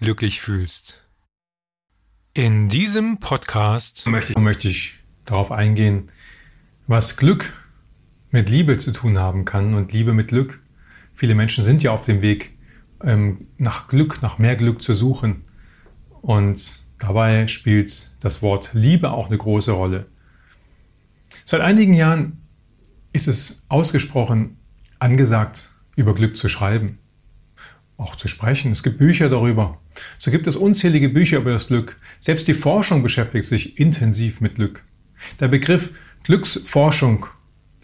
glücklich fühlst. In diesem Podcast möchte ich, möchte ich darauf eingehen, was Glück mit Liebe zu tun haben kann und Liebe mit Glück. Viele Menschen sind ja auf dem Weg, ähm, nach Glück, nach mehr Glück zu suchen. Und dabei spielt das Wort Liebe auch eine große Rolle. Seit einigen Jahren ist es ausgesprochen angesagt, über Glück zu schreiben auch zu sprechen. Es gibt Bücher darüber. So gibt es unzählige Bücher über das Glück. Selbst die Forschung beschäftigt sich intensiv mit Glück. Der Begriff Glücksforschung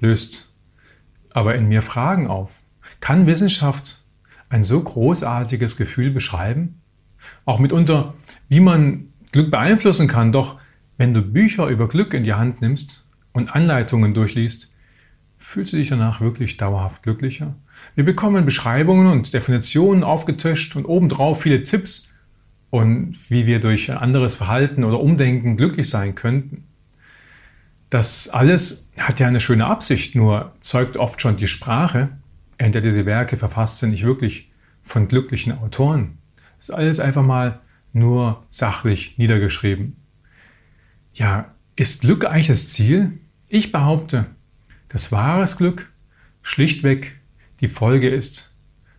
löst aber in mir Fragen auf. Kann Wissenschaft ein so großartiges Gefühl beschreiben? Auch mitunter, wie man Glück beeinflussen kann. Doch wenn du Bücher über Glück in die Hand nimmst und Anleitungen durchliest, fühlst du dich danach wirklich dauerhaft glücklicher? Wir bekommen Beschreibungen und Definitionen aufgetischt und obendrauf viele Tipps und wie wir durch anderes Verhalten oder Umdenken glücklich sein könnten. Das alles hat ja eine schöne Absicht, nur zeugt oft schon die Sprache, in der diese Werke verfasst sind, nicht wirklich von glücklichen Autoren. Das ist alles einfach mal nur sachlich niedergeschrieben. Ja, ist Glück eigentlich das Ziel? Ich behaupte, das wahres Glück schlichtweg die Folge ist,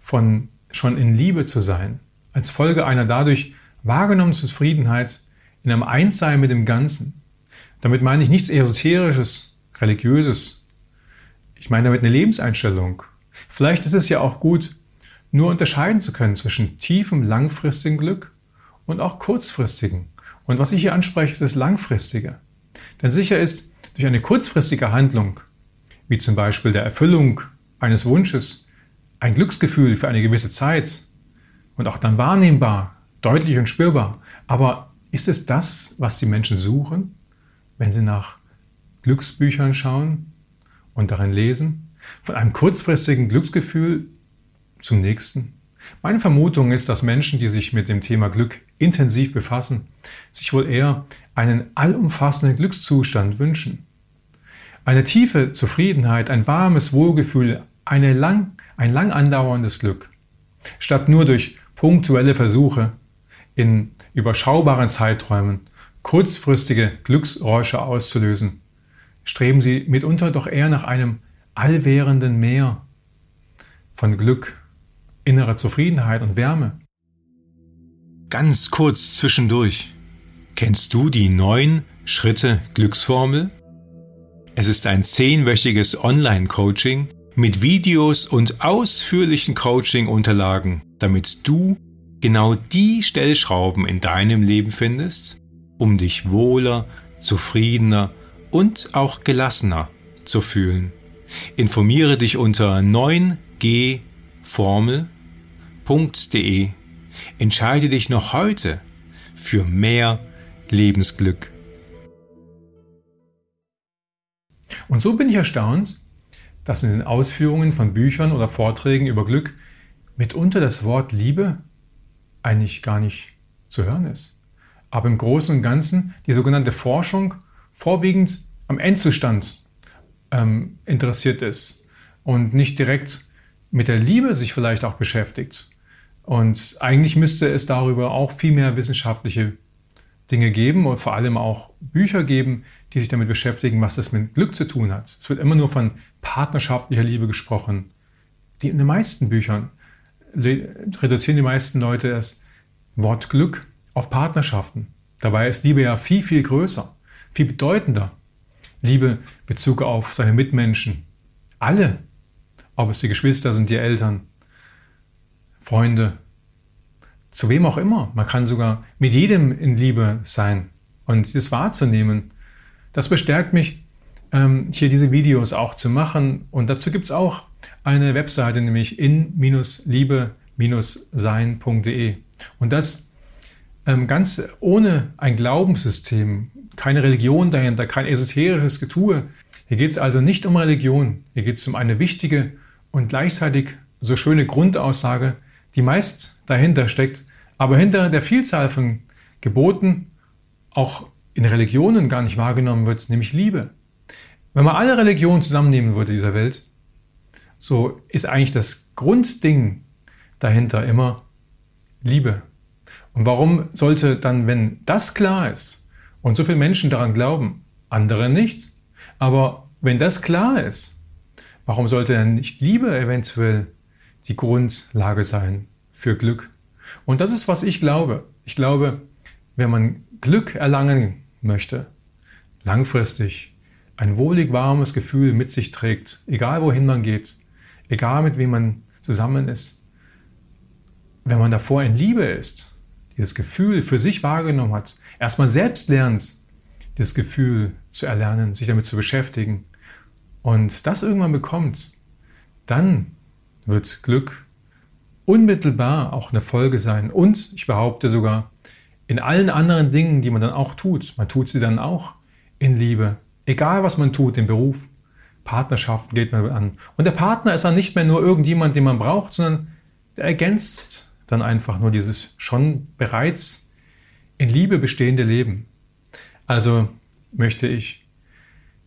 von schon in Liebe zu sein, als Folge einer dadurch wahrgenommenen Zufriedenheit in einem Einssein mit dem Ganzen. Damit meine ich nichts Esoterisches, Religiöses. Ich meine damit eine Lebenseinstellung. Vielleicht ist es ja auch gut, nur unterscheiden zu können zwischen tiefem, langfristigem Glück und auch kurzfristigen. Und was ich hier anspreche, ist das Langfristige. Denn sicher ist, durch eine kurzfristige Handlung, wie zum Beispiel der Erfüllung eines Wunsches, ein Glücksgefühl für eine gewisse Zeit und auch dann wahrnehmbar, deutlich und spürbar. Aber ist es das, was die Menschen suchen, wenn sie nach Glücksbüchern schauen und darin lesen? Von einem kurzfristigen Glücksgefühl zum nächsten? Meine Vermutung ist, dass Menschen, die sich mit dem Thema Glück intensiv befassen, sich wohl eher einen allumfassenden Glückszustand wünschen. Eine tiefe Zufriedenheit, ein warmes Wohlgefühl, eine lang, ein lang andauerndes Glück. Statt nur durch punktuelle Versuche in überschaubaren Zeiträumen kurzfristige Glücksräusche auszulösen, streben sie mitunter doch eher nach einem allwährenden Meer von Glück, innerer Zufriedenheit und Wärme. Ganz kurz zwischendurch. Kennst du die neun Schritte Glücksformel? Es ist ein zehnwöchiges Online-Coaching, mit Videos und ausführlichen Coaching-Unterlagen, damit du genau die Stellschrauben in deinem Leben findest, um dich wohler, zufriedener und auch gelassener zu fühlen. Informiere dich unter 9gformel.de. Entscheide dich noch heute für mehr Lebensglück. Und so bin ich erstaunt, dass in den Ausführungen von Büchern oder Vorträgen über Glück mitunter das Wort Liebe eigentlich gar nicht zu hören ist. Aber im Großen und Ganzen die sogenannte Forschung vorwiegend am Endzustand ähm, interessiert ist und nicht direkt mit der Liebe sich vielleicht auch beschäftigt. Und eigentlich müsste es darüber auch viel mehr wissenschaftliche Dinge geben und vor allem auch Bücher geben, die sich damit beschäftigen, was das mit Glück zu tun hat. Es wird immer nur von partnerschaftlicher Liebe gesprochen. Die in den meisten Büchern reduzieren die meisten Leute das Wort Glück auf Partnerschaften. Dabei ist Liebe ja viel, viel größer, viel bedeutender. Liebe Bezug auf seine Mitmenschen. Alle. Ob es die Geschwister sind, die Eltern, Freunde, zu wem auch immer. Man kann sogar mit jedem in Liebe sein und das wahrzunehmen. Das bestärkt mich, ähm, hier diese Videos auch zu machen. Und dazu gibt es auch eine Webseite, nämlich in-liebe-sein.de. Und das ähm, ganz ohne ein Glaubenssystem, keine Religion dahinter, kein esoterisches Getue. Hier geht es also nicht um Religion, hier geht es um eine wichtige und gleichzeitig so schöne Grundaussage, die meist dahinter steckt, aber hinter der Vielzahl von Geboten auch in Religionen gar nicht wahrgenommen wird, nämlich Liebe. Wenn man alle Religionen zusammennehmen würde dieser Welt, so ist eigentlich das Grundding dahinter immer Liebe. Und warum sollte dann, wenn das klar ist und so viele Menschen daran glauben, andere nicht, aber wenn das klar ist, warum sollte dann nicht Liebe eventuell die Grundlage sein für Glück? Und das ist, was ich glaube. Ich glaube, wenn man Glück erlangen möchte, langfristig ein wohlig warmes Gefühl mit sich trägt, egal wohin man geht, egal mit wem man zusammen ist, wenn man davor in Liebe ist, dieses Gefühl für sich wahrgenommen hat, erstmal selbst lernt, dieses Gefühl zu erlernen, sich damit zu beschäftigen und das irgendwann bekommt, dann wird Glück unmittelbar auch eine Folge sein. Und ich behaupte sogar, in allen anderen Dingen, die man dann auch tut, man tut sie dann auch in Liebe. Egal, was man tut, im Beruf, Partnerschaften geht man an. Und der Partner ist dann nicht mehr nur irgendjemand, den man braucht, sondern der ergänzt dann einfach nur dieses schon bereits in Liebe bestehende Leben. Also möchte ich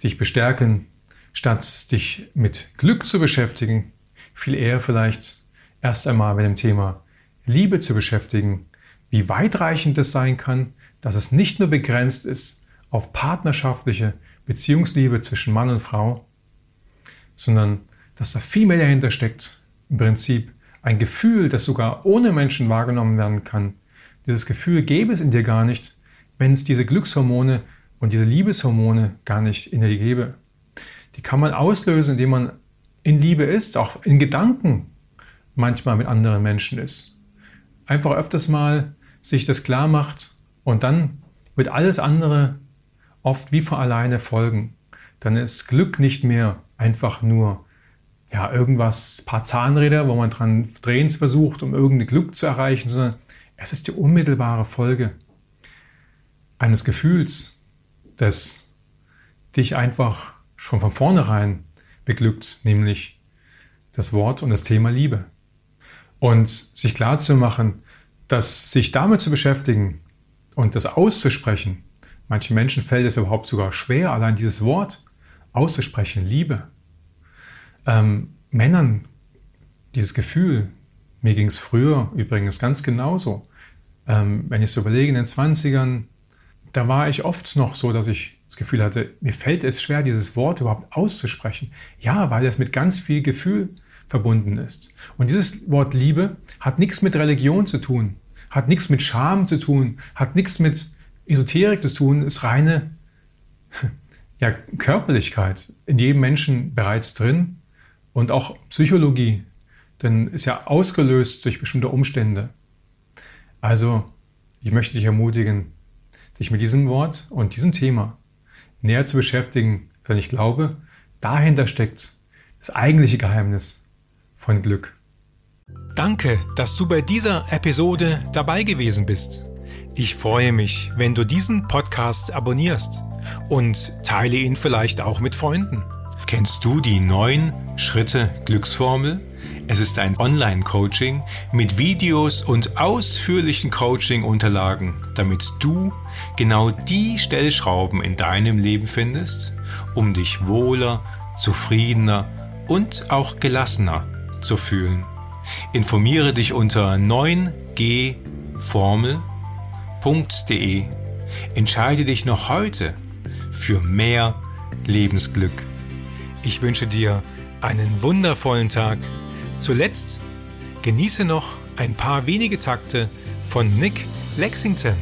dich bestärken, statt dich mit Glück zu beschäftigen, viel eher vielleicht erst einmal mit dem Thema Liebe zu beschäftigen, wie weitreichend es sein kann, dass es nicht nur begrenzt ist auf partnerschaftliche Beziehungsliebe zwischen Mann und Frau, sondern dass da viel mehr dahinter steckt. Im Prinzip ein Gefühl, das sogar ohne Menschen wahrgenommen werden kann. Dieses Gefühl gäbe es in dir gar nicht, wenn es diese Glückshormone und diese Liebeshormone gar nicht in dir gäbe. Die kann man auslösen, indem man in Liebe ist, auch in Gedanken manchmal mit anderen Menschen ist. Einfach öfters mal sich das klar macht und dann wird alles andere oft wie von alleine folgen. Dann ist Glück nicht mehr einfach nur ja, irgendwas, paar Zahnräder, wo man dran drehen versucht, um irgendein Glück zu erreichen, sondern es ist die unmittelbare Folge eines Gefühls, das dich einfach schon von vornherein beglückt, nämlich das Wort und das Thema Liebe. Und sich klar zu machen, dass sich damit zu beschäftigen und das auszusprechen, manchen Menschen fällt es überhaupt sogar schwer, allein dieses Wort auszusprechen, Liebe. Ähm, Männern dieses Gefühl, mir ging es früher übrigens ganz genauso. Ähm, wenn ich so überlege, in den 20ern, da war ich oft noch so, dass ich das Gefühl hatte, mir fällt es schwer, dieses Wort überhaupt auszusprechen. Ja, weil es mit ganz viel Gefühl verbunden ist. Und dieses Wort Liebe hat nichts mit Religion zu tun, hat nichts mit Scham zu tun, hat nichts mit Esoterik zu tun, ist reine ja, Körperlichkeit in jedem Menschen bereits drin und auch Psychologie, denn ist ja ausgelöst durch bestimmte Umstände. Also, ich möchte dich ermutigen, dich mit diesem Wort und diesem Thema näher zu beschäftigen, denn ich glaube, dahinter steckt das eigentliche Geheimnis von Glück. Danke, dass du bei dieser Episode dabei gewesen bist. Ich freue mich, wenn du diesen Podcast abonnierst und teile ihn vielleicht auch mit Freunden. Kennst du die neun Schritte Glücksformel? Es ist ein Online-Coaching mit Videos und ausführlichen Coaching-Unterlagen, damit du genau die Stellschrauben in deinem Leben findest, um dich wohler, zufriedener und auch gelassener zu fühlen. Informiere dich unter 9gformel.de. Entscheide dich noch heute für mehr Lebensglück. Ich wünsche dir einen wundervollen Tag. Zuletzt genieße noch ein paar wenige Takte von Nick Lexington.